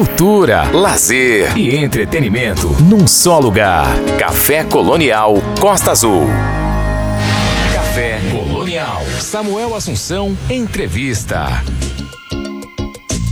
cultura, lazer e entretenimento num só lugar. Café Colonial Costa Azul. Café Colonial. Samuel Assunção, entrevista.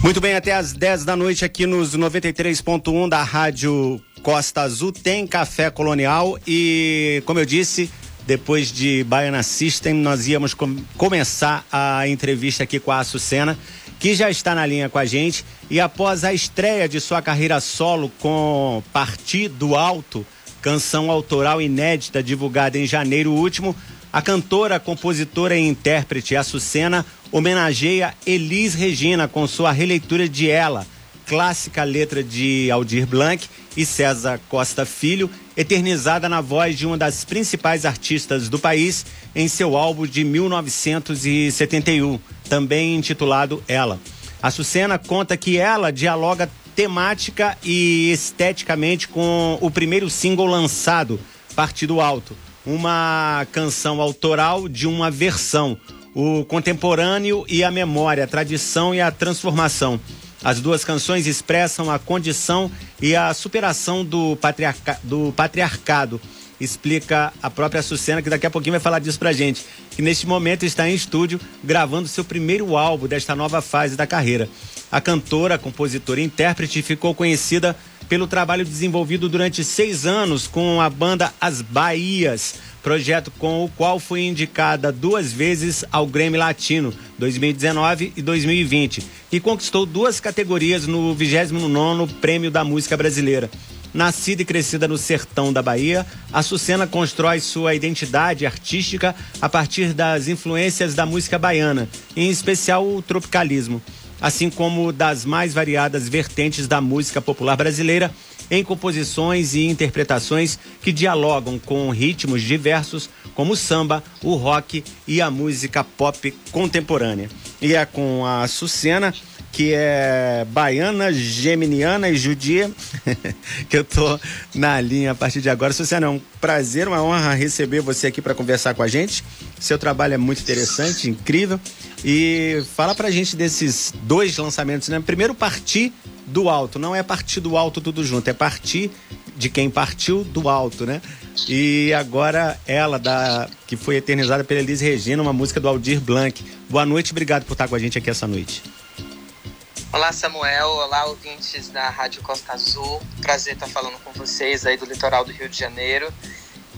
Muito bem, até às 10 da noite aqui nos 93.1 da Rádio Costa Azul tem Café Colonial e, como eu disse, depois de Baiana System, nós íamos com começar a entrevista aqui com a Açucena, que já está na linha com a gente. E após a estreia de sua carreira solo com Partir do Alto, canção autoral inédita divulgada em janeiro último, a cantora, compositora e intérprete Açucena homenageia Elis Regina com sua releitura de Ela, clássica letra de Aldir Blanc e César Costa Filho, eternizada na voz de uma das principais artistas do país em seu álbum de 1971, também intitulado Ela. A Sucena conta que ela dialoga temática e esteticamente com o primeiro single lançado, Partido Alto, uma canção autoral de uma versão, o contemporâneo e a memória, a tradição e a transformação. As duas canções expressam a condição e a superação do, patriarca, do patriarcado. Explica a própria Sucena, que daqui a pouquinho vai falar disso pra gente. Que neste momento está em estúdio gravando seu primeiro álbum desta nova fase da carreira. A cantora, compositora e intérprete ficou conhecida pelo trabalho desenvolvido durante seis anos com a banda As Bahias, projeto com o qual foi indicada duas vezes ao Grêmio Latino, 2019 e 2020, e conquistou duas categorias no 29º Prêmio da Música Brasileira. Nascida e crescida no sertão da Bahia, a Sucena constrói sua identidade artística a partir das influências da música baiana, em especial o tropicalismo, assim como das mais variadas vertentes da música popular brasileira, em composições e interpretações que dialogam com ritmos diversos, como o samba, o rock e a música pop contemporânea. E é com a Sucena que é baiana, geminiana e judia, que eu tô na linha a partir de agora. Sucena, é um prazer, uma honra receber você aqui para conversar com a gente. Seu trabalho é muito interessante, incrível. E fala pra gente desses dois lançamentos, né? Primeiro, partir do alto. Não é partir do alto tudo junto, é partir de quem partiu do alto, né? E agora ela, da, que foi eternizada pela Elise Regina, uma música do Aldir Blanc. Boa noite, obrigado por estar com a gente aqui essa noite. Olá, Samuel. Olá, ouvintes da Rádio Costa Azul. Prazer estar falando com vocês aí do litoral do Rio de Janeiro.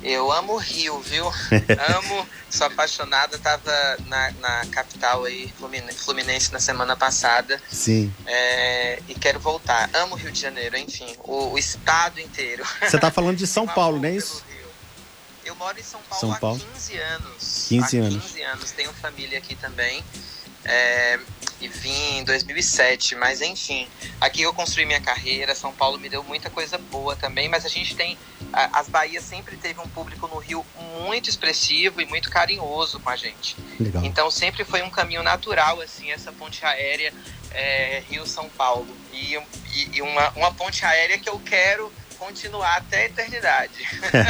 Eu amo o Rio, viu? amo, sou apaixonada. Tava na, na capital aí, Fluminense, na semana passada. Sim. É, e quero voltar. Amo o Rio de Janeiro, enfim, o, o estado inteiro. Você tá falando de São Paulo, não é isso? Eu moro em São Paulo, São Paulo há 15 anos. 15 há anos. 15 anos. Tenho família aqui também. É, e vim em 2007, mas enfim, aqui eu construí minha carreira, São Paulo me deu muita coisa boa também, mas a gente tem, as Bahias sempre teve um público no Rio muito expressivo e muito carinhoso com a gente. Legal. Então sempre foi um caminho natural, assim, essa ponte aérea é, Rio-São Paulo. E, e, e uma, uma ponte aérea que eu quero continuar até a eternidade.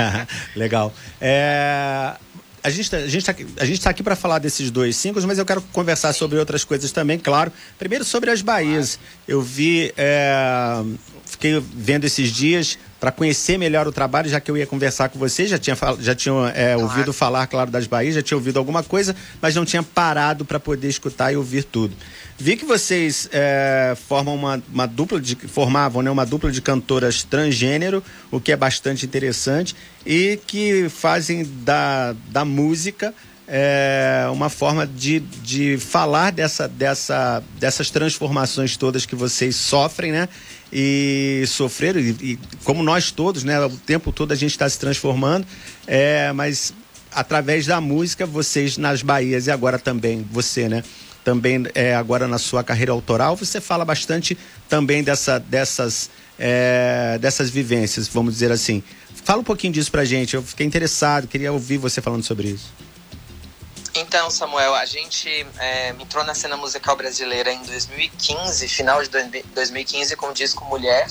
Legal. É, a gente, a gente, tá, a gente tá aqui para falar desses dois singles, mas eu quero conversar sobre outras coisas também, claro. Primeiro sobre as Bahias. Eu vi, é, fiquei vendo esses dias para conhecer melhor o trabalho, já que eu ia conversar com você, já tinha, já tinha é, Claro. ouvido falar, claro, das Bahias, já tinha ouvido alguma coisa, mas não tinha parado para poder escutar e ouvir tudo. Vi que vocês é, formam uma, uma dupla de formavam né, uma dupla de cantoras transgênero, o que é bastante interessante, e que fazem da, da música é, uma forma de, de falar dessa, dessa, dessas transformações todas que vocês sofrem, né? E sofreram, e, e como nós todos, né? O tempo todo a gente está se transformando, é, mas através da música, vocês nas Bahias e agora também você, né? Também é, agora na sua carreira autoral, você fala bastante também dessa, dessas, é, dessas vivências, vamos dizer assim. Fala um pouquinho disso pra gente, eu fiquei interessado, queria ouvir você falando sobre isso. Então, Samuel, a gente é, entrou na cena musical brasileira em 2015, final de 2015, com o disco Mulher.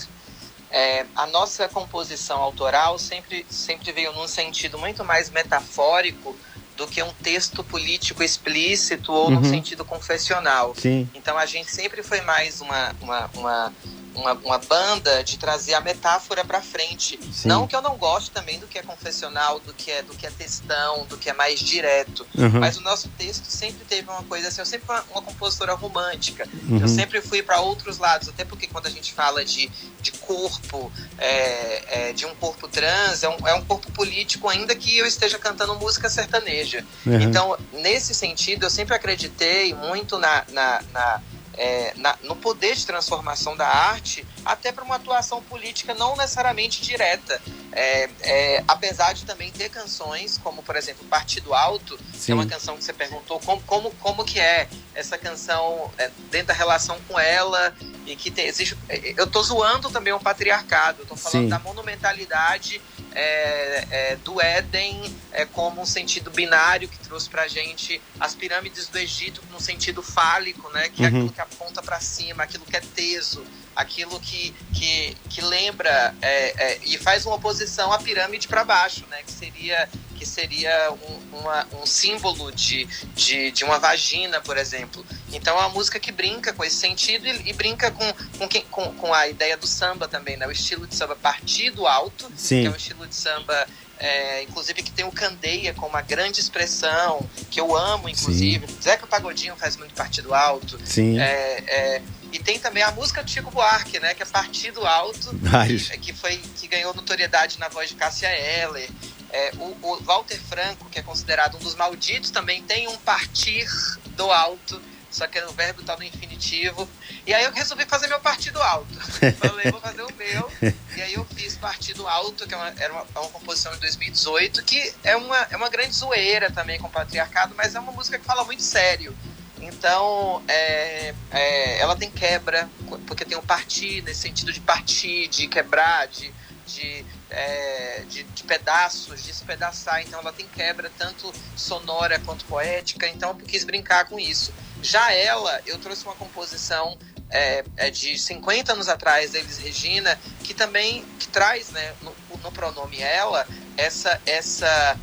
É, a nossa composição autoral sempre, sempre veio num sentido muito mais metafórico do que um texto político explícito ou Uhum. num sentido confessional. Sim. Então a gente sempre foi mais uma, uma, uma, uma, uma banda de trazer a metáfora para frente. Sim. Não que eu não goste também do que é confessional, do que é do que é textão, do que é mais direto. Uhum. Mas o nosso texto sempre teve uma coisa assim, eu sempre fui uma, uma compositora romântica. Uhum. Eu sempre fui para outros lados, até porque quando a gente fala de, de corpo, é, é, de um corpo trans, é um, é um corpo político, ainda que eu esteja cantando música sertaneja. Uhum. Então, nesse sentido, eu sempre acreditei muito na, na, na é, na, no poder de transformação da arte, até para uma atuação política não necessariamente direta. É, é, apesar de também ter canções, como por exemplo Partido Alto, Sim. que é uma canção que você perguntou como, como, como que é essa canção é, dentro da relação com ela, e que tem, existe. Eu tô zoando também o patriarcado, eu tô falando Sim. da monumentalidade é, é, do Éden é, como um sentido binário que trouxe para gente as pirâmides do Egito no sentido fálico, né? Que é uhum. aquilo que aponta para cima, aquilo que é teso, aquilo que, que, que lembra é, é, e faz uma oposição à pirâmide para baixo, né? Que seria que seria um, uma, um símbolo de, de, de, uma vagina, por exemplo. Então é uma música que brinca com esse sentido e, e brinca com, com, com, com, a ideia do samba também, né? O estilo de samba partido alto, Sim. que é um estilo de samba é, inclusive que tem o Candeia como uma grande expressão, que eu amo, inclusive. Sim. Zeca Pagodinho faz muito partido alto. Sim. É, é, e tem também a música do Chico Buarque, né? Que é Partido Alto, que, que, foi, que ganhou notoriedade na voz de Cássia Eller. É, o, o, Walter Franco, que é considerado um dos malditos, também tem um partir do alto, só que o verbo está no infinitivo. E aí eu resolvi fazer meu partido alto. Falei, vou fazer o meu. E aí eu fiz Partido Alto, que é uma, era uma, é uma, composição de 2018, que é uma, é uma grande zoeira também com o patriarcado, mas é uma música que fala muito sério. Então, é, é, ela tem quebra, porque tem o um partir, nesse sentido de partir, de quebrar, de, de, é, de, de, pedaços, despedaçar. Então, ela tem quebra tanto sonora quanto poética. Então, eu quis brincar com isso. Já ela, eu trouxe uma composição é, é de 50 anos atrás, deles Regina, que também que traz né, no, no pronome ela essa, essa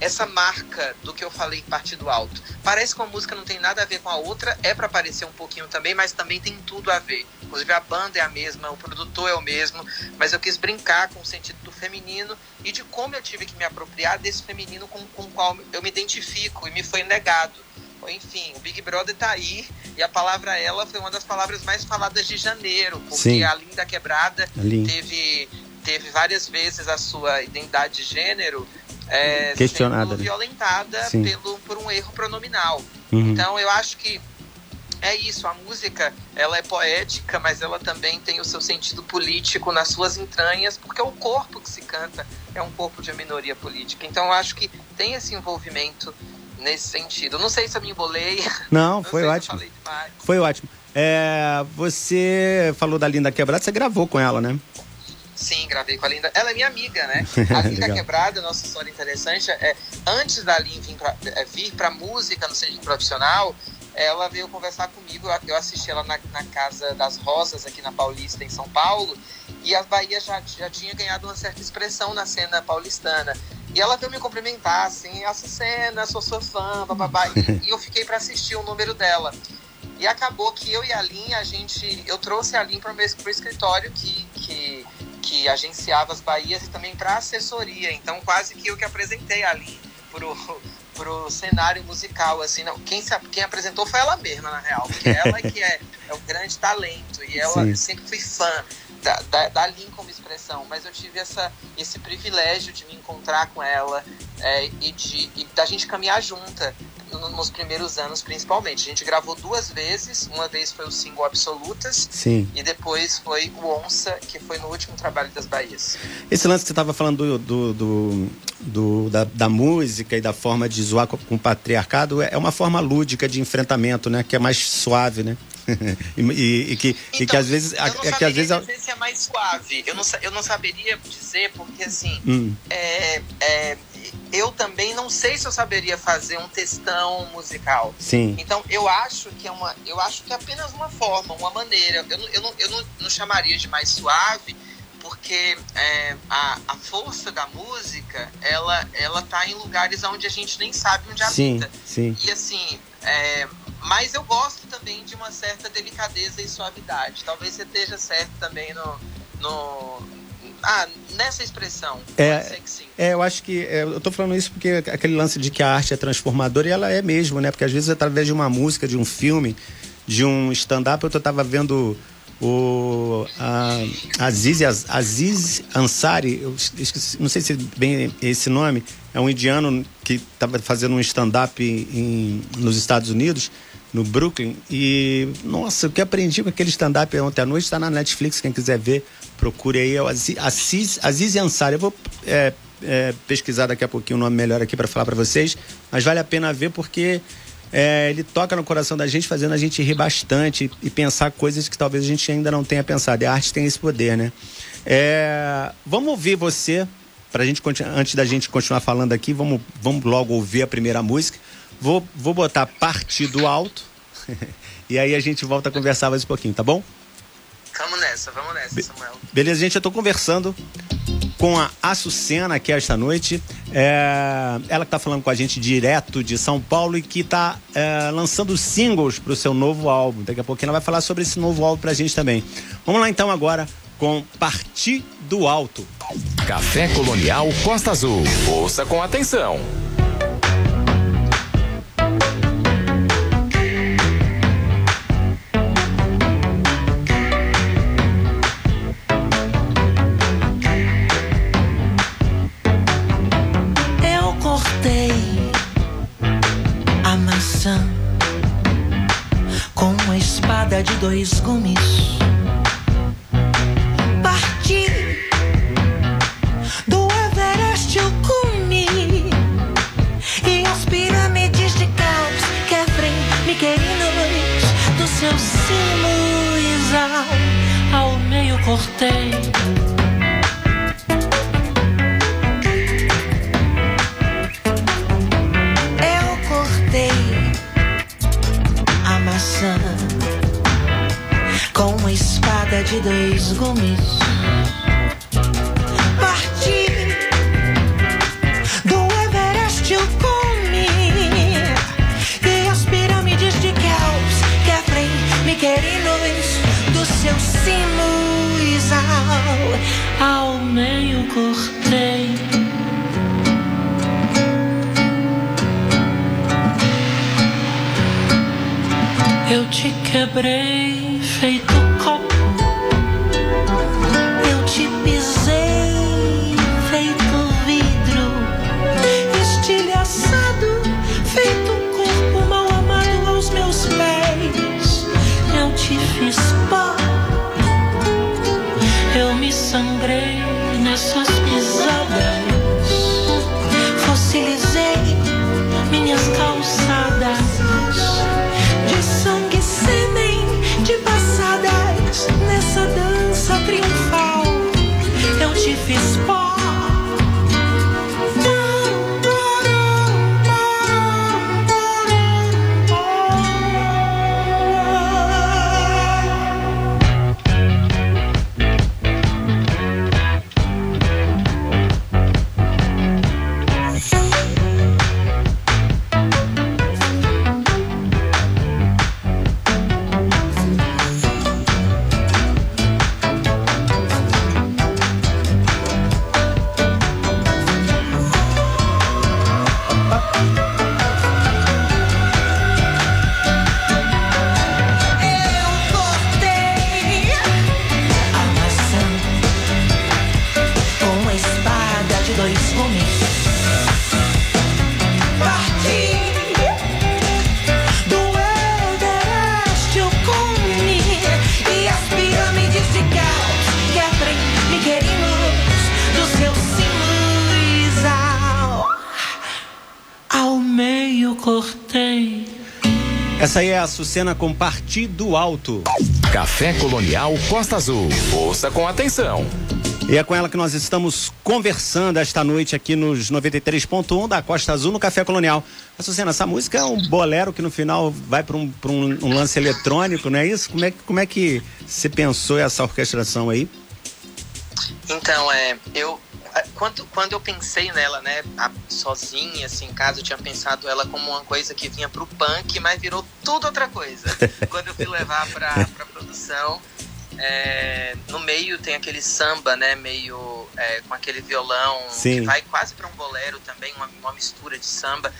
essa marca do que eu falei partido alto. Parece que uma música não tem nada a ver com a outra, é para parecer um pouquinho também, mas também tem tudo a ver. Inclusive a banda é a mesma, o produtor é o mesmo, mas eu quis brincar com o sentido do feminino e de como eu tive que me apropriar desse feminino com, com o qual eu me identifico e me foi negado. Enfim, o Big Brother tá aí e a palavra ela foi uma das palavras mais faladas de janeiro, porque Sim. a Linda Quebrada teve teve várias vezes a sua identidade de gênero é, questionada, né? violentada pelo, por um erro pronominal. Uhum. Então eu acho que é isso, a música ela é poética, mas ela também tem o seu sentido político nas suas entranhas, porque o corpo que se canta é um corpo de minoria política. Então eu acho que tem esse envolvimento nesse sentido. Não sei se eu me embolei. Não, Não foi ótimo. Foi ótimo. É, você falou da Linda Quebrada, você gravou com ela, né? Sim, gravei com a Linda. Ela é minha amiga, né? A Linda Quebrada, nossa história interessante, é antes da Linda vir pra, é, vir pra música no centro profissional, ela veio conversar comigo. Eu assisti ela na, na, Casa das Rosas, aqui na Paulista, em São Paulo, e a Bahia já, já tinha ganhado uma certa expressão na cena paulistana. E ela veio me cumprimentar, assim, essa cena, sou sua fã, bababá. E, e eu fiquei para assistir o número dela. E acabou que eu e a Lin, a gente. Eu trouxe a Lin para o escritório que, que que agenciava as Bahias e também para assessoria. Então, quase que eu que apresentei ali pro, pro cenário musical, assim, não, quem, quem apresentou foi ela mesma, na real, porque ela que é, é o grande talento, e ela Sim. sempre fui fã da, da, da Lin como expressão, mas eu tive essa, esse privilégio de me encontrar com ela é, e, de, e da gente caminhar junta nos primeiros anos, principalmente. A gente gravou duas vezes. Uma vez foi o single Absolutas. Sim. E depois foi o Onça, que foi no último trabalho das Bahias. Esse lance que você estava falando do, do, do, do da, da, música e da forma de zoar com, o patriarcado é uma forma lúdica de enfrentamento, né? Que é mais suave, né? e, e, e, que, então, e que então, às vezes. Eu não é que às vezes dizer se é mais suave. Eu não, eu não saberia dizer, porque assim. Hum. É, é, eu também não sei se eu saberia fazer um textão musical. Sim. Então eu acho que é uma. Eu acho que é apenas uma forma, uma maneira. Eu, eu, não, eu não, não chamaria de mais suave, porque é, a, a força da música ela ela tá em lugares onde a gente nem sabe onde habita. Sim, sim. E assim, é, mas eu gosto também de uma certa delicadeza e suavidade. Talvez você esteja certo também no, no ah, nessa expressão. É, é eu acho que. É, eu tô falando isso porque aquele lance de que a arte é transformadora e ela é mesmo, né? Porque às vezes através de uma música, de um filme, de um stand-up, eu tava vendo o a, Aziz, Aziz Ansari, eu esqueci, não sei se é bem esse nome, é um indiano que estava fazendo um stand-up nos Estados Unidos, no Brooklyn, e nossa, o que aprendi com aquele stand-up ontem à noite está na Netflix, quem quiser ver, procure aí, é o Aziz, Aziz Ansari. Eu vou é, é, pesquisar daqui a pouquinho o nome melhor aqui para falar para vocês, mas vale a pena ver porque é, ele toca no coração da gente, fazendo a gente rir bastante e pensar coisas que talvez a gente ainda não tenha pensado. E a arte tem esse poder, né? É, vamos ouvir você, pra gente, antes da gente continuar falando aqui, vamos, vamos logo ouvir a primeira música. Vou, vou botar partido alto e aí a gente volta a conversar mais um pouquinho, tá bom? Vamos nessa, vamos nessa, Samuel. Beleza, gente, eu tô conversando com a Açucena aqui esta noite. É, ela que está falando com a gente direto de São Paulo e que está é, lançando singles para o seu novo álbum. Daqui a pouquinho ela vai falar sobre esse novo álbum para a gente também. Vamos lá então agora com Partir do Alto. Café Colonial Costa Azul. Ouça com atenção. De dois gumes. Parti do Everest o cume e as pirâmides de caos quebrem Miguelinos dos seus cimos ao, ao meio cortei. Dois gumes. Parti do Everest eu comi e as pirâmides de Kelps quebrem Miquerinos dos seus cimos ao, ao meio cortei. Eu te quebrei feito Essa aí é a Sucena com Partido Alto. Café Colonial Costa Azul. Ouça com atenção. E é com ela que nós estamos conversando esta noite aqui nos 93.1 da Costa Azul no Café Colonial. Açucena, essa música é um bolero que no final vai para um, um, um, lance eletrônico, não é isso? Como é, como é que você pensou essa orquestração aí? Então, é, eu quando, quando eu pensei nela, né, a, sozinha, assim, em casa, eu tinha pensado ela como uma coisa que vinha pro punk, mas virou tudo outra coisa. Quando eu fui levar pra, pra produção, é, no meio tem aquele samba, né? Meio é, com aquele violão Sim. que vai quase para um bolero também, uma, uma mistura de samba.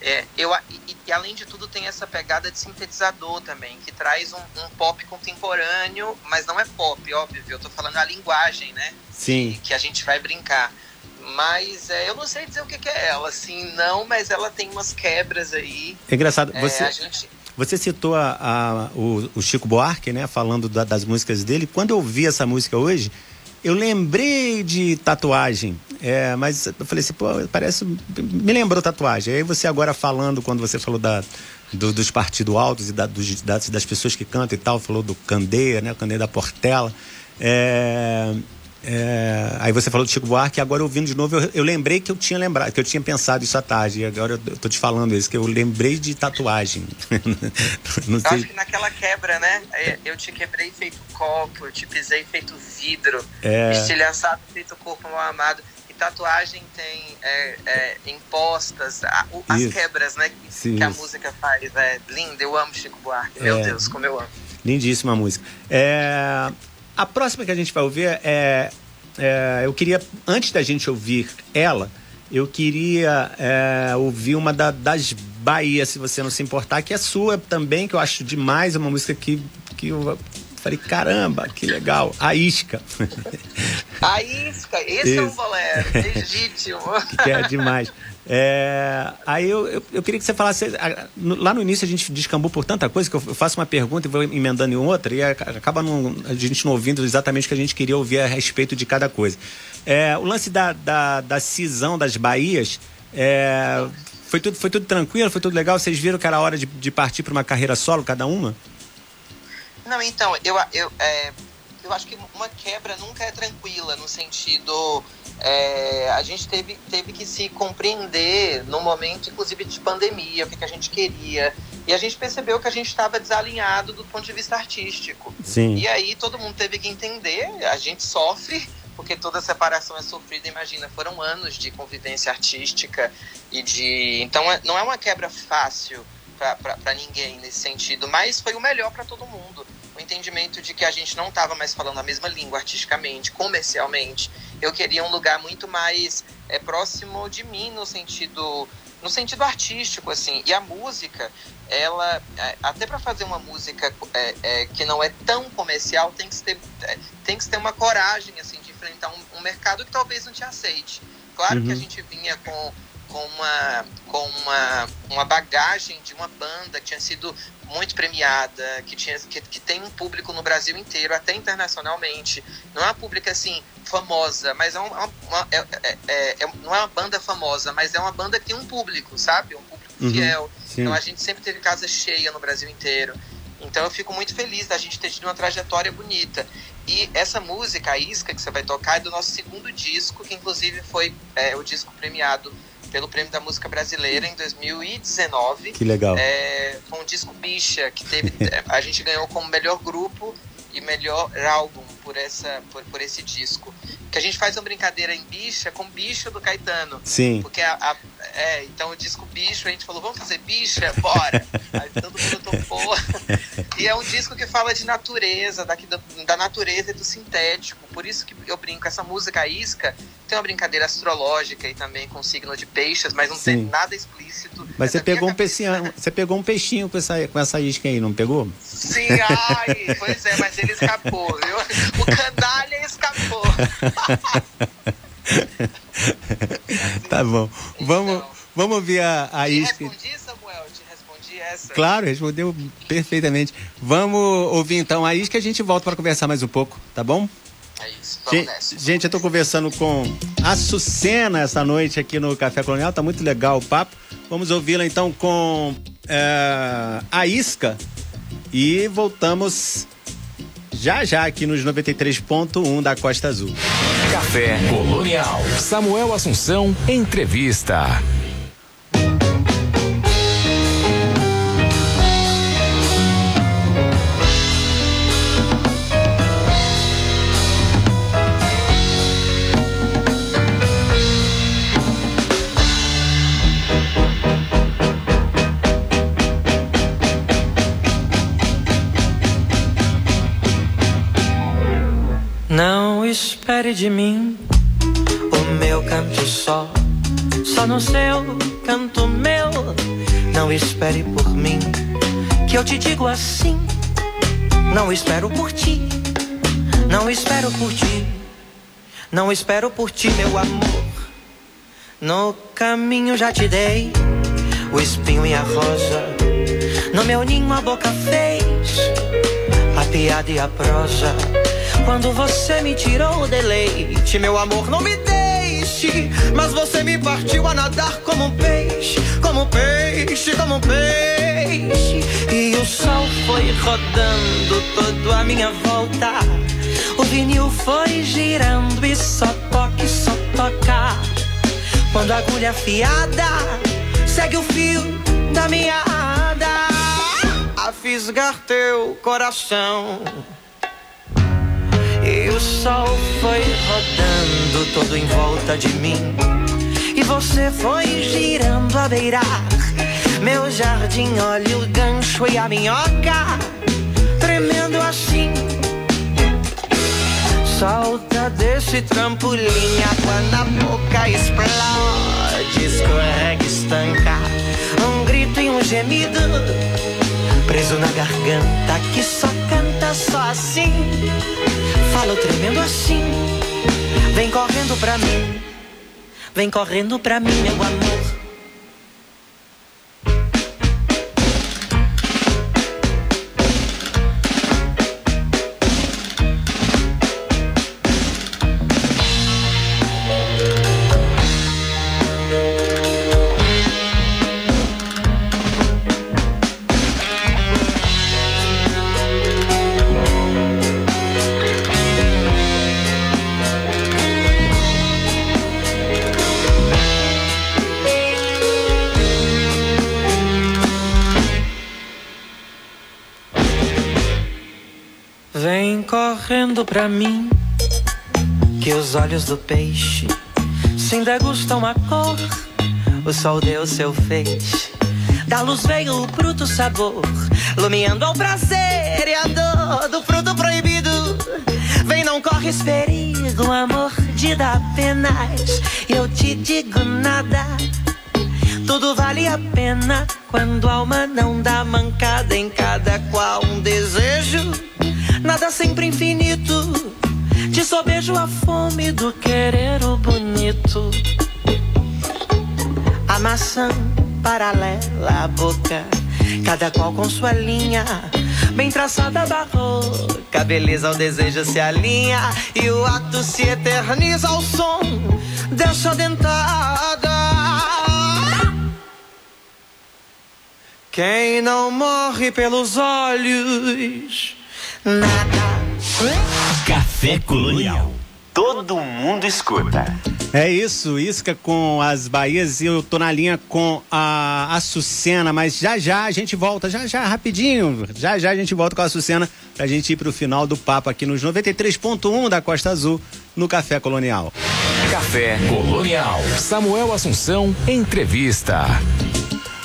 É, eu, e, e, além de tudo tem essa pegada de sintetizador também, que traz um, um, pop contemporâneo, mas não é pop, óbvio, eu tô falando a linguagem, né? Sim. Que, a gente vai brincar. Mas é, eu não sei dizer o que, que, é ela, assim, não, mas ela tem umas quebras aí. É engraçado, É, você, a gente... você citou a, a- o, o Chico Buarque, né, falando da- das músicas dele. Quando eu ouvi essa música hoje, eu lembrei de tatuagem. É, mas eu falei assim, pô, parece. Me lembrou tatuagem. Aí você agora falando, quando você falou da, do- dos partidos altos e da- dos- das, das pessoas que cantam e tal, falou do Candeia, né? Candeia da Portela. É, é, aí você falou do Chico Buarque, agora ouvindo de novo, eu, eu lembrei que eu tinha lembrado, que eu tinha pensado isso à tarde. E agora eu, tô te falando isso, que eu lembrei de tatuagem. Eu acho que naquela quebra, né? é, Eu te quebrei feito copo, eu te pisei feito vidro, É. estilhaçado feito corpo mal amado. E tatuagem tem é, é, impostas, a- o- as quebras, né? Que, Sim, que a música faz. É linda, eu amo Chico Buarque. Meu É. Deus, como eu amo. Lindíssima música. É, a próxima que a gente vai ouvir é, é, Eu queria, antes da gente ouvir ela, eu queria é, ouvir uma da- das Bahia, se você não se importar, que é sua também, que eu acho demais, é uma música que, que eu falei, caramba, que legal. A Isca. A isca, esse é um Isso. bolero, legítimo. que é demais. É, aí eu, eu, eu queria que você falasse. Lá no início a gente descambou por tanta coisa que eu faço uma pergunta e vou emendando em outra e aca- acaba não- a gente não ouvindo exatamente o que a gente queria ouvir a respeito de cada coisa. É, o lance da, da, da cisão das Bahias. é, foi, tudo, foi tudo tranquilo, foi tudo legal. Vocês viram que era hora de, de partir para uma carreira solo, cada uma? Não, então, eu, eu, é, eu acho que uma quebra nunca é tranquila, no sentido. é, a gente teve, teve que se compreender no momento, inclusive, de pandemia, o que, que a gente queria. E a gente percebeu que a gente estava desalinhado do ponto de vista artístico. Sim. E aí todo mundo teve que entender, a gente sofre, porque toda separação é sofrida, imagina, foram anos de convivência artística e de. Então é- não é uma quebra fácil para ninguém nesse sentido, mas foi o melhor para todo mundo. O entendimento de que a gente não estava mais falando a mesma língua artisticamente, comercialmente. Eu queria um lugar muito mais é, próximo de mim no sentido no sentido artístico assim. E a música, ela é, até para fazer uma música é, é, que não é tão comercial, tem que ter tem que ter uma coragem assim de enfrentar um, um mercado que talvez não te aceite. Claro que a Uhum. gente vinha com com uma com uma, uma bagagem de uma banda que tinha sido muito premiada, que tinha que, que tem um público no Brasil inteiro, até internacionalmente. Não é uma pública assim famosa, mas é uma, uma- é- é- é- é- não é uma banda famosa, mas é uma banda que tem um público, sabe? Um público Uhum. fiel. Sim. Então a gente sempre teve casa cheia no Brasil inteiro. Então eu fico muito feliz da gente ter tido uma trajetória bonita. E essa música, a Isca, que você vai tocar, é do nosso segundo disco, que inclusive foi é, o disco premiado pelo Prêmio da Música Brasileira em 2019. Que legal. É, foi um disco bicha que teve. é, a gente ganhou como melhor grupo e melhor álbum por, essa, por, por esse disco. Que a gente faz uma brincadeira em bicha com bicho do Caetano. Sim. Porque a, a- é, então o disco bicho, a gente falou, vamos fazer bicha? Bora! Aí todo mundo topou. E é um disco que fala de natureza, daqui da, da natureza e do sintético. Por isso que eu brinco, essa música a isca tem uma brincadeira astrológica e também com signo de peixes, mas não tem Sim. nada explícito. Mas você pegou um peixinho, você pegou um peixinho com essa, com essa isca aí, não pegou? Sim, ai, pois é, mas ele escapou, viu? O canalha escapou. Tá bom. Vamos, Então. vamos ouvir a, a Te isca. respondi, Samuel? Te respondi essa? Claro, respondeu perfeitamente. Vamos ouvir então a isca e a gente volta para conversar mais um pouco, tá bom? É isso, vamos Gente, nessa. gente, eu tô conversando com a Sucena essa noite aqui no Café Colonial, tá muito legal o papo. Vamos ouvi-la então com é, a Isca e voltamos já já aqui nos 93.1 da Costa Azul. Café Colonial. Samuel Assunção, entrevista. Espere de mim o meu canto só, só no seu canto meu. Não espere por mim, que eu te digo assim. Não espero por ti, não espero por ti, não espero por ti, meu amor. No caminho já te dei o espinho e a rosa. No meu ninho a boca fez a piada e a prosa. Quando você me tirou o deleite, meu amor, não me deixe. Mas você me partiu a nadar como um peixe, como um peixe, como um peixe. E o sol foi rodando todo a minha volta. O vinil foi girando e só toque, só toca. Quando a agulha afiada segue o fio da meada a fisgar teu coração. Sol foi rodando todo em volta de mim. E você foi girando a beirar meu jardim. Olha o gancho e a minhoca tremendo assim. Solta desse trampolim, água na boca explode, escorrega, estanca. Um grito e um gemido preso na garganta que só canta só assim. Falo tremendo assim. Vem correndo pra mim. Vem correndo pra mim, meu amor. Pra mim, que os olhos do peixe se degustam a cor. O sol deu seu feixe, da luz veio o bruto sabor, lumiando ao prazer e a dor do fruto proibido. Vem, não corres perigo, amor, de dar penas. Eu te digo nada. Tudo vale a pena quando a alma não dá mancada em cada qual um desejo. Nada sempre infinito. Te sobejo a fome do querer o bonito. A maçã paralela à boca, cada qual com sua linha. Bem traçada da boca, beleza ao desejo se alinha. E o ato se eterniza ao som dessa dentada. Quem não morre pelos olhos, nada. Café Colonial. Todo mundo escuta. É isso, Isca com as Bahias e eu tô na linha com a Açucena, mas já já a gente volta, já já, rapidinho, já já a gente volta com a Açucena pra gente ir pro final do papo aqui nos 93.1 da Costa Azul, no Café Colonial. Café Colonial. Samuel Assunção, entrevista.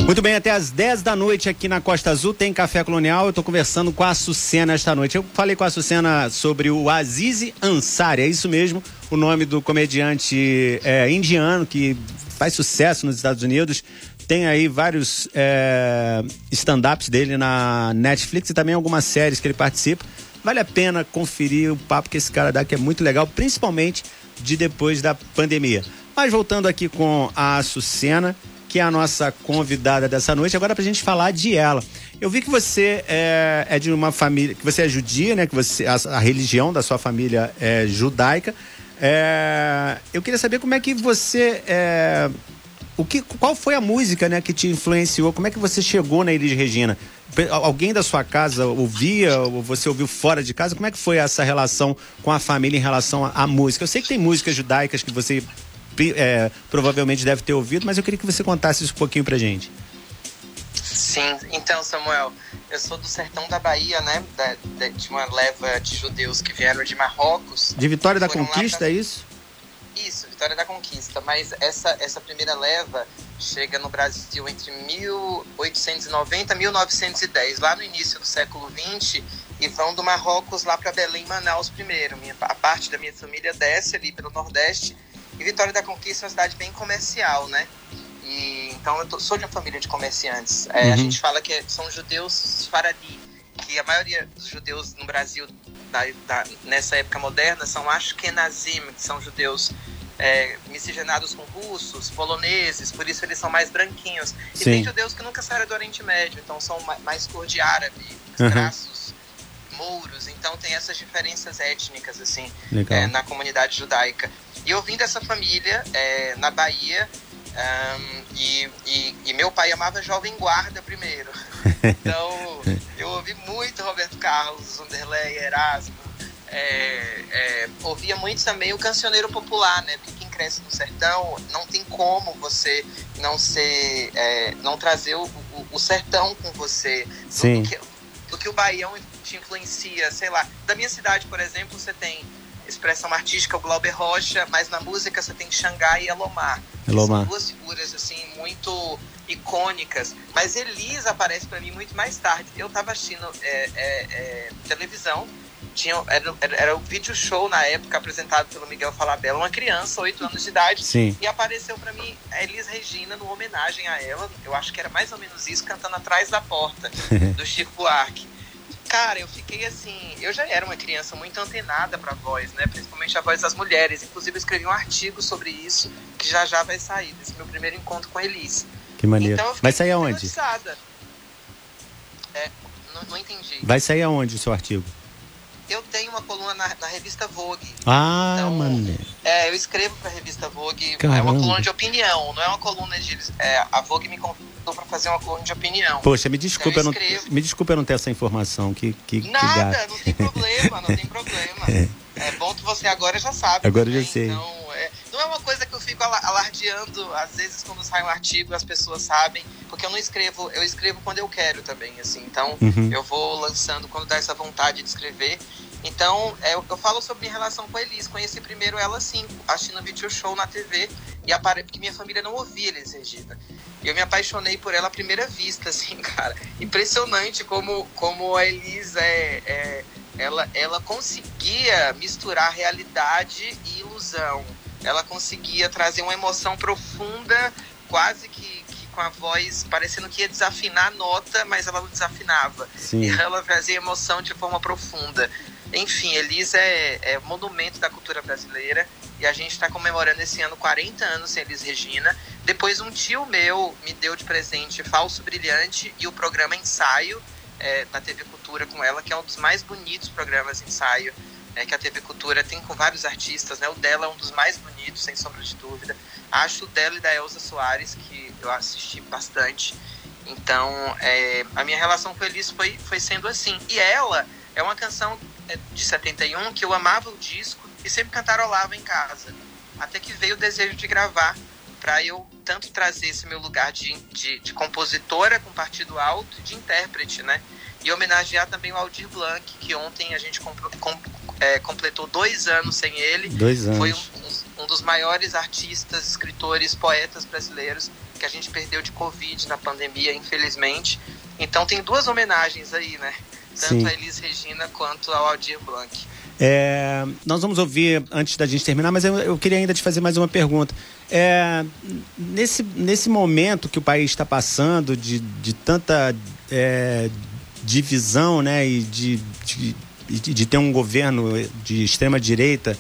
Muito bem, até às 10 da noite aqui na Costa Azul tem Café Colonial. Eu estou conversando com a Açucena esta noite. Eu falei com a Açucena sobre o Aziz Ansari, é isso mesmo, o nome do comediante é, indiano que faz sucesso nos Estados Unidos. Tem aí vários é, stand-ups dele na Netflix e também algumas séries que ele participa. Vale a pena conferir o papo que esse cara dá, que é muito legal, principalmente de depois da pandemia. Mas voltando aqui com a Açucena, que é a nossa convidada dessa noite, agora pra gente falar de ela. Eu vi que você é, é de uma família, que você é judia, né? Que você, a, a religião da sua família é judaica. É, eu queria saber como é que você. É, o que, qual foi a música né, que te influenciou? Como é que você chegou na Elis Regina? Alguém da sua casa ouvia, ou você ouviu fora de casa? Como é que foi essa relação com a família em relação à, música? Eu sei que tem músicas judaicas que você é, provavelmente deve ter ouvido, mas eu queria que você contasse isso um pouquinho pra gente. Sim, então, Samuel, eu sou do sertão da Bahia, né? Da- da- de uma leva de judeus que vieram de Marrocos. De Vitória da Conquista, pra- é isso? Isso, Vitória da Conquista. Mas essa, essa primeira leva chega no Brasil entre 1890 e 1910. Lá no início do século XX, e vão do Marrocos lá para Belém, Manaus primeiro. Minha, a parte da minha família desce ali pelo Nordeste e Vitória da Conquista é uma cidade bem comercial, né? E, então eu tô, sou de uma família de comerciantes. É, uhum. A gente fala que são judeus faradi, que a maioria dos judeus no Brasil da, da, nessa época moderna são ashkenazim, que são judeus é, miscigenados com russos, poloneses, por isso eles são mais branquinhos. E Sim. tem judeus que nunca saíram do Oriente Médio, então são mais cor de árabe, uhum. traços, mouros. Então tem essas diferenças étnicas assim é, na comunidade judaica. E eu vim dessa família é, na Bahia. Um, e, e, e, meu pai amava Jovem Guarda primeiro. Então eu ouvi muito Roberto Carlos, Wanderlei, Erasmo, é, é, ouvia muito também o cancioneiro popular, né? Porque quem cresce no sertão não tem como você não ser, é, não trazer o, o, o, sertão com você. Sim. Do que, do que o Baião te influencia, sei lá. Da minha cidade, por exemplo, você tem expressão artística, o Glauber Rocha, mas na música você tem Xangai e Elomar. Elomar. São duas figuras, assim, muito icônicas. Mas Elis aparece para mim muito mais tarde. Eu estava assistindo é, é, é, televisão, tinha, era, era o vídeo show na época apresentado pelo Miguel Falabella, uma criança, 8 anos de idade, Sim. e apareceu para mim a Elis Regina numa homenagem a ela, eu acho que era mais ou menos isso, cantando atrás da porta do Chico Buarque. Cara, eu fiquei assim. Eu já era uma criança muito antenada para voz, né? Principalmente a voz das mulheres. Inclusive, eu escrevi um artigo sobre isso, que já já vai sair, desse meu primeiro encontro com a Elis. Que maneiro. Então, vai sair aonde? É, não, não entendi. Vai sair aonde o seu artigo? eu tenho uma coluna na, na revista Vogue. Ah, então, mano. É, eu escrevo para a revista Vogue. Caramba. É uma coluna de opinião, não é uma coluna de. É, a Vogue me convidou para fazer uma coluna de opinião. Poxa, me desculpa, então, eu, eu não, me desculpa eu não ter essa informação. Que, que, Nada, que não tem problema, não tem problema. é. é bom que você agora já sabe. Agora também, já sei. Então, é, não é uma coisa que eu fico alardeando, às vezes quando sai um artigo as pessoas sabem, porque eu não escrevo, eu escrevo quando eu quero também, assim. Então, uhum. eu vou lançando quando dá essa vontade de escrever. Então, é, eu, eu falo sobre minha relação com a Elis. Conheci primeiro ela, assim, assistindo vídeo show na TV, e apare... porque minha família não ouvia Elis Regina. E eu me apaixonei por ela à primeira vista, assim, cara. Impressionante como, como a Elis é, é ela, ela conseguia misturar realidade e ilusão. Ela conseguia trazer uma emoção profunda, quase que, que com a voz parecendo que ia desafinar a nota, mas ela não desafinava. Sim. E ela trazia emoção de forma profunda. Enfim, Elis é, é monumento da cultura brasileira e a gente está comemorando esse ano 40 anos sem Elis Regina. Depois um tio meu me deu de presente Falso Brilhante e o programa Ensaio é, na TV Cultura com ela, que é um dos mais bonitos programas ensaio é, que a TV Cultura tem com vários artistas. Né? O dela é um dos mais bonitos, sem sombra de dúvida. Acho o dela e da Elza Soares, que eu assisti bastante. Então, é, a minha relação com Elis foi, foi sendo assim. E ela é uma canção de 71 que eu amava o disco e sempre cantarolava em casa. Até que veio o desejo de gravar para eu tanto trazer esse meu lugar de, de, de, compositora com partido alto e de intérprete, né? E homenagear também o Aldir Blanc, que ontem a gente com, é, completou dois anos sem ele. Dois anos. Foi um, um, dos maiores artistas, escritores, poetas brasileiros que a gente perdeu de Covid na pandemia, infelizmente. Então tem duas homenagens aí, né? Tanto Sim. a Elis Regina quanto ao Aldir Blanc. É, nós vamos ouvir antes da gente terminar, mas eu, eu queria ainda te fazer mais uma pergunta. É, nesse, nesse momento que o país está passando de, de tanta é, divisão né, e de, de, de, ter um governo de extrema direita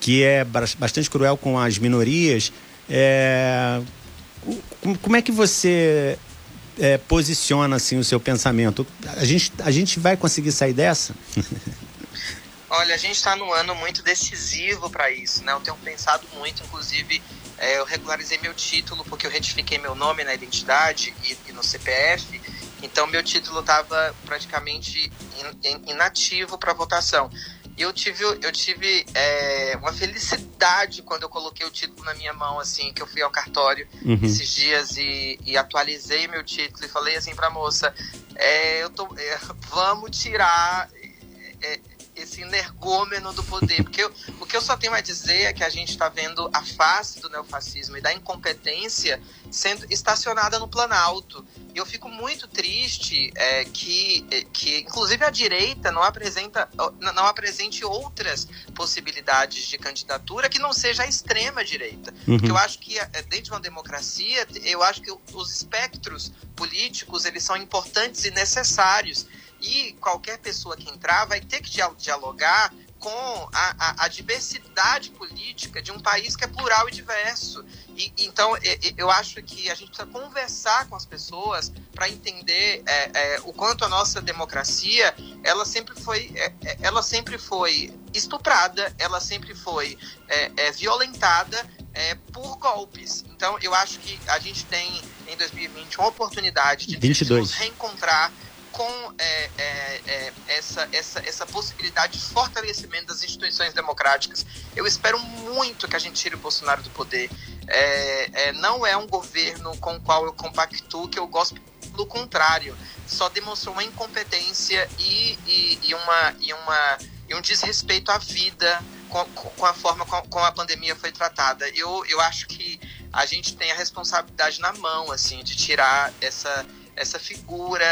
que é bastante cruel com as minorias, é, como é que você é, posiciona assim, o seu pensamento? A gente, a gente vai conseguir sair dessa? Olha, a gente está num ano muito decisivo para isso, né? Eu tenho pensado muito, inclusive, é, eu regularizei meu título porque eu retifiquei meu nome na identidade e, e no CPF, então meu título estava praticamente in, in, inativo para votação. E eu tive, eu tive é, uma felicidade quando eu coloquei o título na minha mão, assim, que eu fui ao cartório uhum. esses dias e, e, atualizei meu título e falei assim para a moça, é, eu tô, é, vamos tirar é, esse energúmeno do poder. Porque eu, o que eu só tenho a dizer é que a gente está vendo a face do neofascismo e da incompetência sendo estacionada no Planalto. E eu fico muito triste é, que, é, que, inclusive, a direita não, apresenta, não apresente outras possibilidades de candidatura que não seja a extrema-direita. Uhum. Porque eu acho que, é, dentro de uma democracia, eu acho que os espectros políticos eles são importantes e necessários. E qualquer pessoa que entrar vai ter que dialogar com a, a, a, diversidade política de um país que é plural e diverso. E, então, eu acho que a gente precisa conversar com as pessoas para entender é, é, o quanto a nossa democracia ela sempre foi, é, é ela sempre foi estuprada, ela sempre foi é, é, violentada por golpes. Então, eu acho que a gente tem em 2020 uma oportunidade de, de nos reencontrar com é, é, é, essa, essa, essa possibilidade de fortalecimento das instituições democráticas. Eu espero muito que a gente tire o Bolsonaro do poder. É, é, não é um governo com o qual eu compactuo, que eu gosto do contrário. Só demonstrou uma incompetência e, e, e, uma, e, uma, e um desrespeito à vida com, com a forma como a pandemia foi tratada. Eu, eu acho que a gente tem a responsabilidade na mão, assim, de tirar essa, essa figura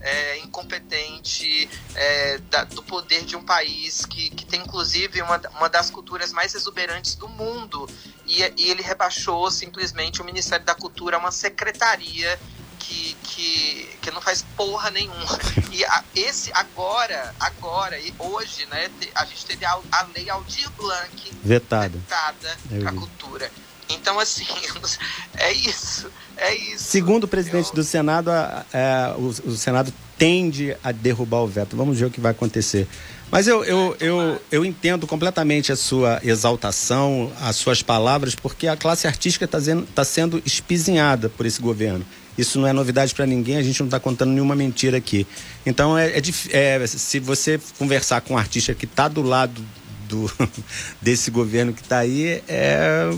é, incompetente é, da, do poder de um país que, que tem inclusive uma, uma das culturas mais exuberantes do mundo e, e ele rebaixou simplesmente o Ministério da Cultura a uma secretaria que, que, que não faz porra nenhuma. E a, esse agora, agora e hoje, né, a gente teve a, a lei Aldir Blanc vetada, vetada para a cultura. Então, assim, é isso. É isso. Segundo o presidente do Senado, a, a, é, o, o, Senado tende a derrubar o veto. Vamos ver o que vai acontecer. Mas eu, eu, eu, eu entendo completamente a sua exaltação, as suas palavras, porque a classe artística está tá sendo espizinhada por esse governo. Isso não é novidade para ninguém, a gente não está contando nenhuma mentira aqui. Então, é, é, é, se você conversar com um artista que está do lado do, desse governo que está aí, é,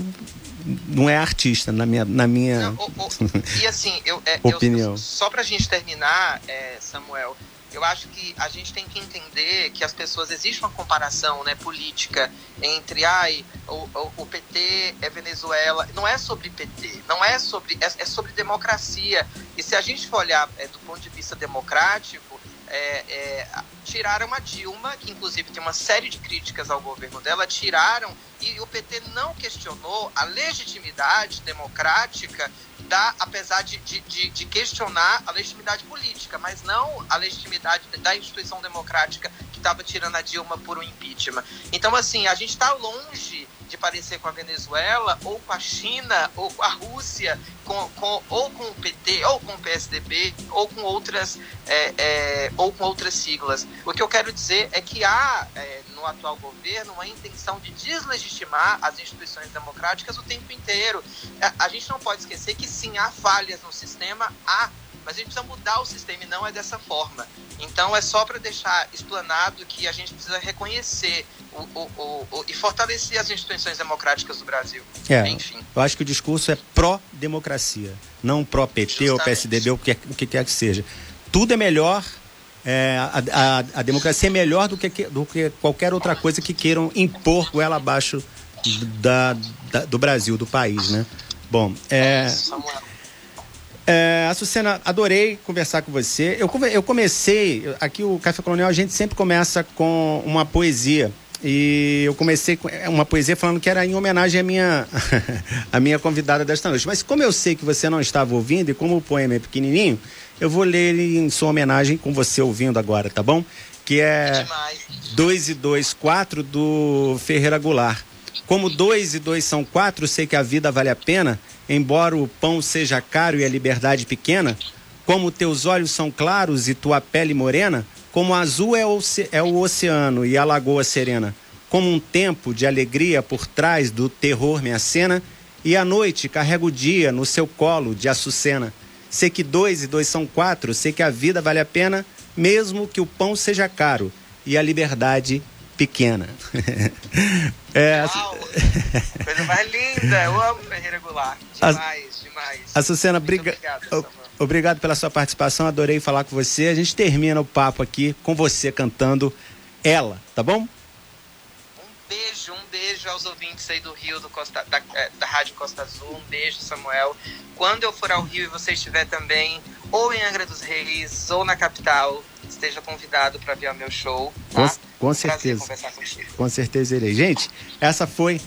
não é artista, na minha, na minha não, o, o, e assim, eu, é, opinião. Eu, só para a gente terminar, é, Samuel, eu acho que a gente tem que entender que as pessoas existe uma comparação né, política entre ai, o, o, o PT é Venezuela. Não é sobre PT, não é sobre. É, é sobre democracia. E se a gente for olhar é, do ponto de vista democrático, é, é, tiraram a Dilma, que inclusive tem uma série de críticas ao governo dela, tiraram e o PT não questionou a legitimidade democrática da, apesar de, de, de, questionar a legitimidade política, mas não a legitimidade da instituição democrática que estava tirando a Dilma por um impeachment. Então, assim, a gente está longe de parecer com a Venezuela, ou com a China, ou com a Rússia, com, com, ou com o PT, ou com o PSDB, ou com outras, é, é, ou com outras siglas. O que eu quero dizer é que há é, no atual governo uma intenção de deslegitimar as instituições democráticas o tempo inteiro. A, a gente não pode esquecer que sim, há falhas no sistema, há mas a gente precisa mudar o sistema e não é dessa forma. Então é só para deixar explanado que a gente precisa reconhecer o, o, o, e fortalecer as instituições democráticas do Brasil. É, Enfim. Eu acho que o discurso é pró-democracia, não pró-PT ou PSDB ou o que, o que quer que seja. Tudo é melhor é, a, a, a, democracia é melhor do que, do que qualquer outra coisa que queiram impor ela abaixo da, da, do Brasil, do país, né? Bom, é, é, Açucena, adorei conversar com você. Eu, eu comecei, aqui o Café Colonial, a gente sempre começa com uma poesia. E eu comecei com é, uma poesia falando que era em homenagem à minha, à minha convidada desta noite. Mas como eu sei que você não estava ouvindo e como o poema é pequenininho, eu vou ler ele em sua homenagem com você ouvindo agora, tá bom? Que é 2 e 2, 4 do Ferreira Goulart. Como 2 e 2 são 4, sei que a vida vale a pena embora o pão seja caro e a liberdade pequena, como teus olhos são claros e tua pele morena, como azul é o, é o oceano e a lagoa serena, como um tempo de alegria por trás do terror me acena, e à noite carrega o dia no seu colo de açucena. Sei que dois e dois são quatro, sei que a vida vale a pena, mesmo que o pão seja caro e a liberdade pequena. é, Uau, coisa mais linda, eu amo Ferreira Goulart, demais, a, demais. Açucena, briga... obrigado, obrigado pela sua participação, adorei falar com você. A gente termina o papo aqui com você cantando ela, tá bom? um beijo aos ouvintes aí do Rio, do Costa, da, é, da Rádio Costa Azul. Um beijo, Samuel. Quando eu for ao Rio e você estiver também, ou em Angra dos Reis, ou na capital, esteja convidado para ver o meu show. Tá? Com, com certeza. Com certeza irei. Gente, essa foi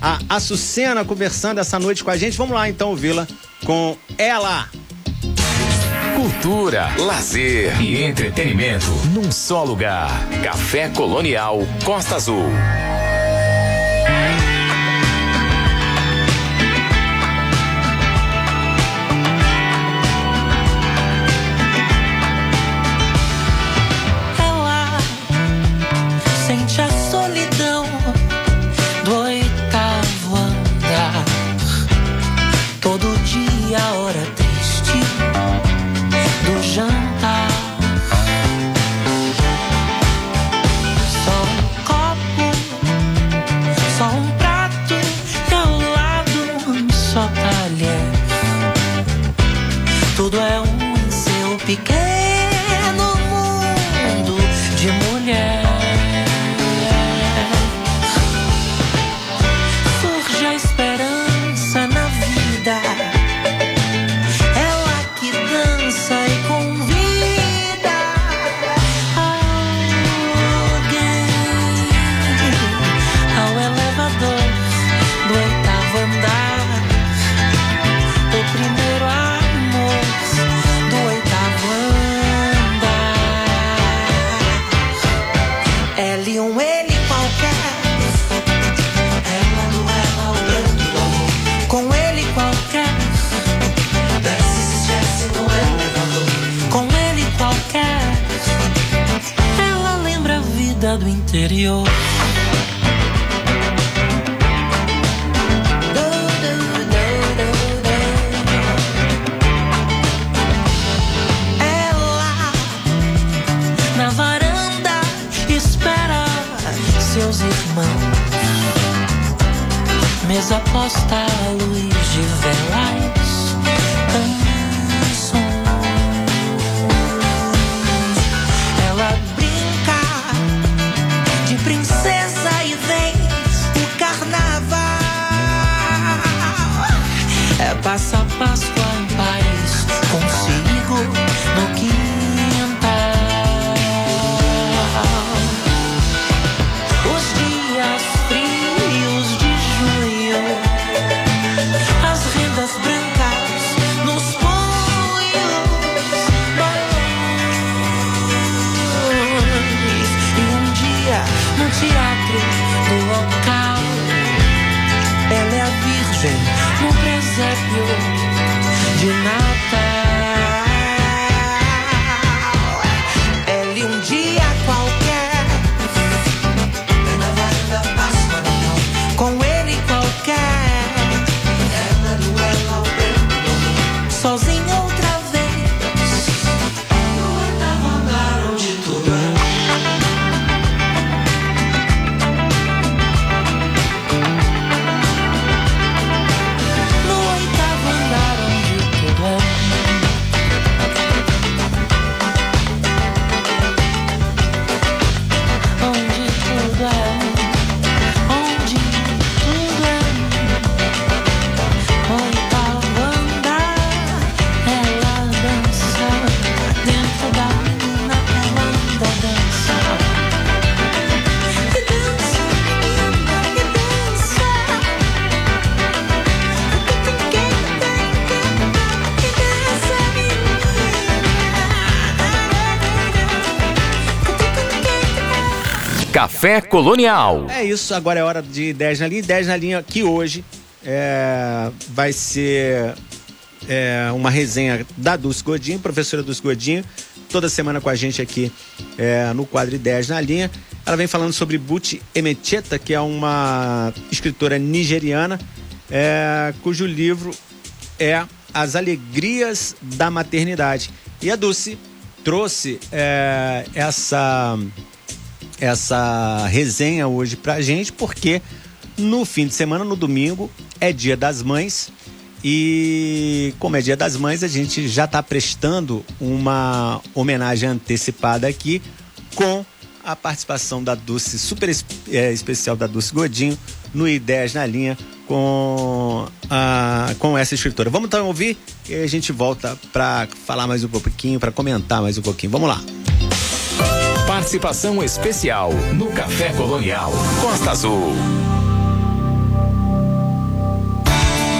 a Açucena conversando essa noite com a gente. Vamos lá então ouvi-la com ela. Cultura, lazer e entretenimento num só lugar. Café Colonial Costa Azul. Café Colonial. É isso, agora é hora de 10 na linha. 10 na linha que hoje é, vai ser é, uma resenha da Dulce Godinho, professora Dulce Godinho, toda semana com a gente aqui é, no quadro 10 na linha. Ela vem falando sobre Buti Emecheta, que é uma escritora nigeriana, é, cujo livro é As Alegrias da Maternidade. E a Dulce trouxe é, essa essa resenha hoje pra gente, porque no fim de semana, no domingo, é dia das mães. E como é dia das mães, a gente já está prestando uma homenagem antecipada aqui com a participação da Dulce, super é, especial da Dulce Godinho, no Ideias na Linha com, a, com essa escritora. Vamos então ouvir e a gente volta para falar mais um pouquinho, para comentar mais um pouquinho. Vamos lá. Participação especial no Café Colonial Costa Azul.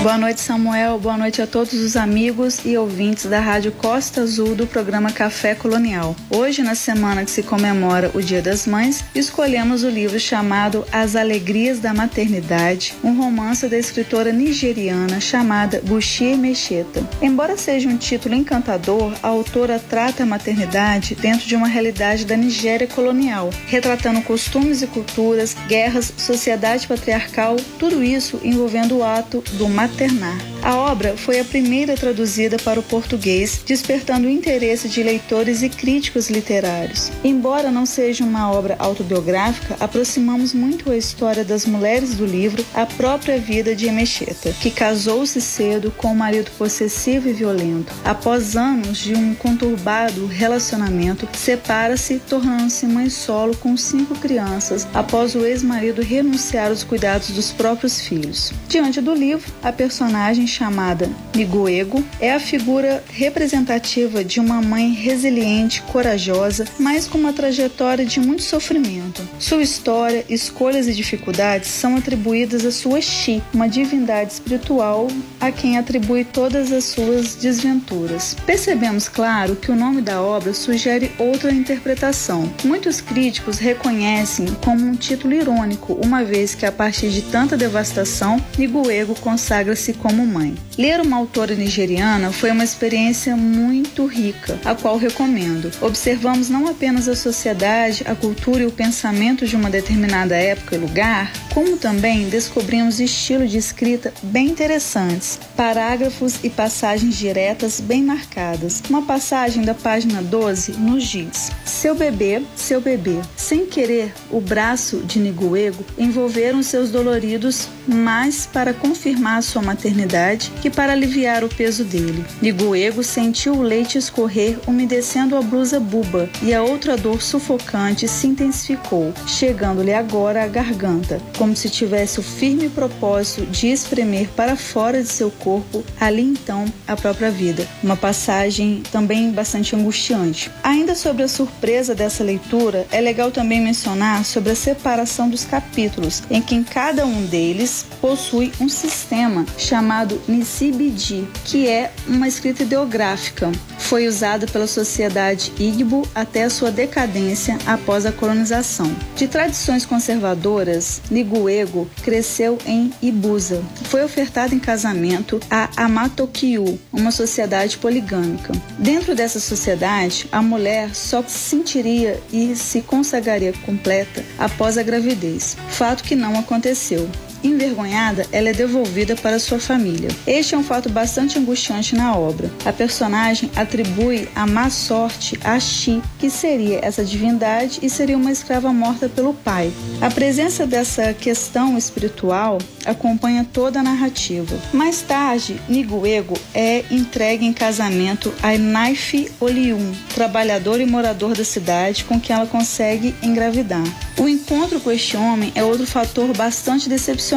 Boa noite, Samuel. Boa noite a todos os amigos e ouvintes da Rádio Costa Azul do programa Café Colonial. Hoje, na semana que se comemora o Dia das Mães, escolhemos o livro chamado As Alegrias da Maternidade, um romance da escritora nigeriana chamada Bushir Mecheta. Embora seja um título encantador, a autora trata a maternidade dentro de uma realidade da Nigéria colonial, retratando costumes e culturas, guerras, sociedade patriarcal, tudo isso envolvendo o ato do maternário maternar. A obra foi a primeira traduzida para o português, despertando o interesse de leitores e críticos literários. Embora não seja uma obra autobiográfica, aproximamos muito a história das mulheres do livro à própria vida de Emecheta, que casou-se cedo com um marido possessivo e violento. Após anos de um conturbado relacionamento, separa-se, tornando-se mãe solo com cinco crianças, após o ex-marido renunciar aos cuidados dos próprios filhos. Diante do livro, a personagem chamada Miguego é a figura representativa de uma mãe resiliente, corajosa, mas com uma trajetória de muito sofrimento. Sua história, escolhas e dificuldades são atribuídas a sua Xi, uma divindade espiritual a quem atribui todas as suas desventuras. Percebemos, claro, que o nome da obra sugere outra interpretação. Muitos críticos reconhecem como um título irônico, uma vez que a partir de tanta devastação, Miguego consagra se como mãe. Ler uma autora nigeriana foi uma experiência muito rica, a qual recomendo. Observamos não apenas a sociedade, a cultura e o pensamento de uma determinada época e lugar, como também descobrimos estilos de escrita bem interessantes, parágrafos e passagens diretas bem marcadas. Uma passagem da página 12 nos diz: Seu bebê, seu bebê, sem querer, o braço de Niguego envolveram seus doloridos mais para confirmar sua maternidade que para aliviar o peso dele. Liguego sentiu o leite escorrer, umedecendo a blusa buba, e a outra dor sufocante se intensificou, chegando-lhe agora à garganta, como se tivesse o firme propósito de espremer para fora de seu corpo, ali então, a própria vida. Uma passagem também bastante angustiante. Ainda sobre a surpresa dessa leitura, é legal também mencionar sobre a separação dos capítulos, em que em cada um deles possui um sistema chamado Nisibidi, que é uma escrita ideográfica. Foi usado pela sociedade Igbo até a sua decadência após a colonização. De tradições conservadoras, Liguego cresceu em Ibuza. Foi ofertado em casamento a Amatokyu, uma sociedade poligâmica. Dentro dessa sociedade, a mulher só se sentiria e se consagraria completa após a gravidez, fato que não aconteceu. Envergonhada, ela é devolvida para sua família. Este é um fato bastante angustiante na obra. A personagem atribui a má sorte a Xi, que seria essa divindade e seria uma escrava morta pelo pai. A presença dessa questão espiritual acompanha toda a narrativa. Mais tarde, Niguego é entregue em casamento a Naife Olium, trabalhador e morador da cidade com quem ela consegue engravidar. O encontro com este homem é outro fator bastante decepcionante,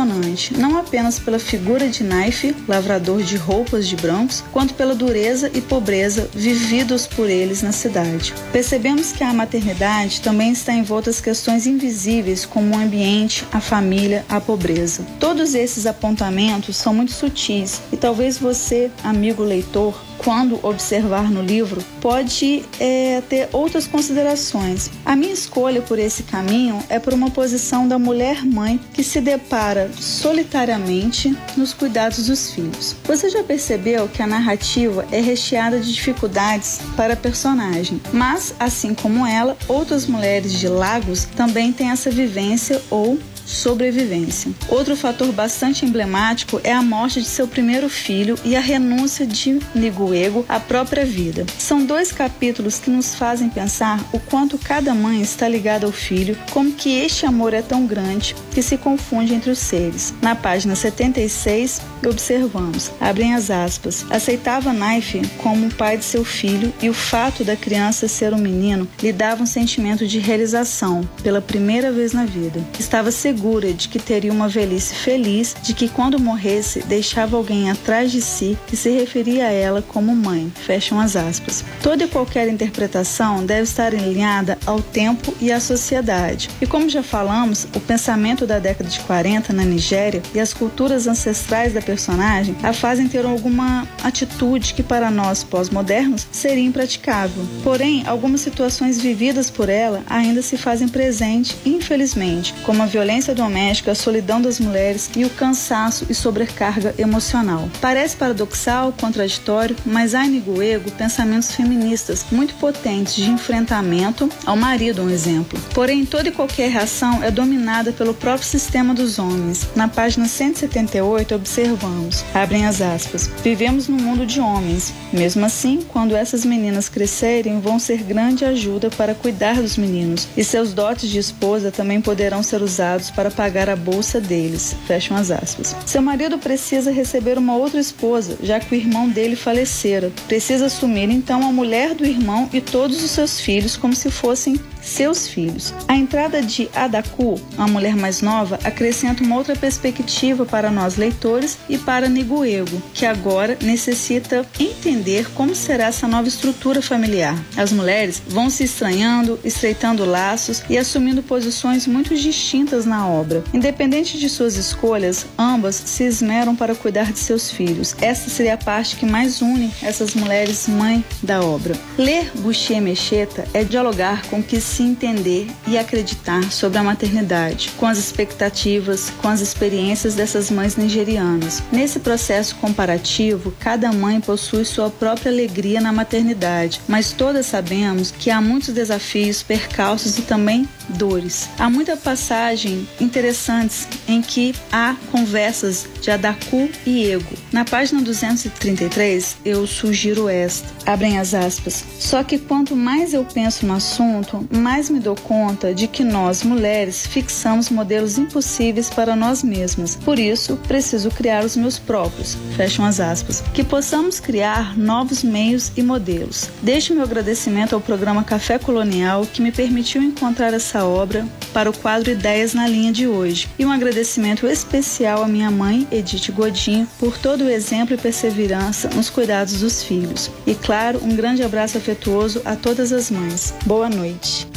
não apenas pela figura de Knife, lavrador de roupas de brancos, quanto pela dureza e pobreza vividos por eles na cidade. Percebemos que a maternidade também está envolta as questões invisíveis como o ambiente, a família, a pobreza. Todos esses apontamentos são muito sutis e talvez você, amigo leitor, quando observar no livro, pode é, ter outras considerações. A minha escolha por esse caminho é por uma posição da mulher-mãe que se depara solitariamente nos cuidados dos filhos. Você já percebeu que a narrativa é recheada de dificuldades para a personagem, mas, assim como ela, outras mulheres de Lagos também têm essa vivência ou sobrevivência. Outro fator bastante emblemático é a morte de seu primeiro filho e a renúncia de Niguego à própria vida. São dois capítulos que nos fazem pensar o quanto cada mãe está ligada ao filho, como que este amor é tão grande que se confunde entre os seres. Na página 76, observamos, abrem as aspas, aceitava Knife como pai de seu filho e o fato da criança ser um menino lhe dava um sentimento de realização pela primeira vez na vida. Estava segura de que teria uma velhice feliz, de que quando morresse deixava alguém atrás de si que se referia a ela como mãe. Fecham as aspas. Toda e qualquer interpretação deve estar alinhada ao tempo e à sociedade. E como já falamos, o pensamento da década de 40 na Nigéria e as culturas ancestrais da personagem a fazem ter alguma atitude que para nós pós-modernos seria impraticável. Porém, algumas situações vividas por ela ainda se fazem presente, infelizmente, como a violência doméstica, a solidão das mulheres e o cansaço e sobrecarga emocional. Parece paradoxal, contraditório, mas há em Guego pensamentos feministas muito potentes de enfrentamento ao marido, um exemplo. Porém, toda e qualquer reação é dominada pelo próprio sistema dos homens. Na página 178 observamos, abrem as aspas, vivemos num mundo de homens. Mesmo assim, quando essas meninas crescerem, vão ser grande ajuda para cuidar dos meninos e seus dotes de esposa também poderão ser usados para pagar a bolsa deles. Fecham as aspas. Seu marido precisa receber uma outra esposa, já que o irmão dele falecera. Precisa assumir então a mulher do irmão e todos os seus filhos como se fossem seus filhos. A entrada de Adaku, a mulher mais nova, acrescenta uma outra perspectiva para nós leitores e para Niguego, que agora necessita entender como será essa nova estrutura familiar. As mulheres vão se estranhando, estreitando laços e assumindo posições muito distintas na obra. Independente de suas escolhas, ambas se esmeram para cuidar de seus filhos. Essa seria a parte que mais une essas mulheres mãe da obra. Ler Boucher Mecheta é dialogar com que se entender e acreditar sobre a maternidade, com as expectativas, com as experiências dessas mães nigerianas. Nesse processo comparativo, cada mãe possui sua própria alegria na maternidade, mas todas sabemos que há muitos desafios, percalços e também dores. Há muita passagem interessantes em que há conversas de Adaku e Ego. Na página 233, eu sugiro esta. Abrem as aspas. Só que quanto mais eu penso no assunto, mais me dou conta de que nós, mulheres, fixamos modelos impossíveis para nós mesmas. Por isso, preciso criar os meus próprios. Fecham as aspas. Que possamos criar novos meios e modelos. Deixo meu agradecimento ao programa Café Colonial que me permitiu encontrar essa obra para o quadro Ideias na Linha de hoje. E um agradecimento especial à minha mãe, Edith Godinho, por todo o exemplo e perseverança nos cuidados dos filhos. E claro, um grande abraço afetuoso a todas as mães. Boa noite.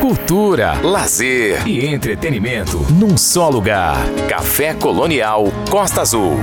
Cultura, lazer e entretenimento num só lugar. Café Colonial Costa Azul.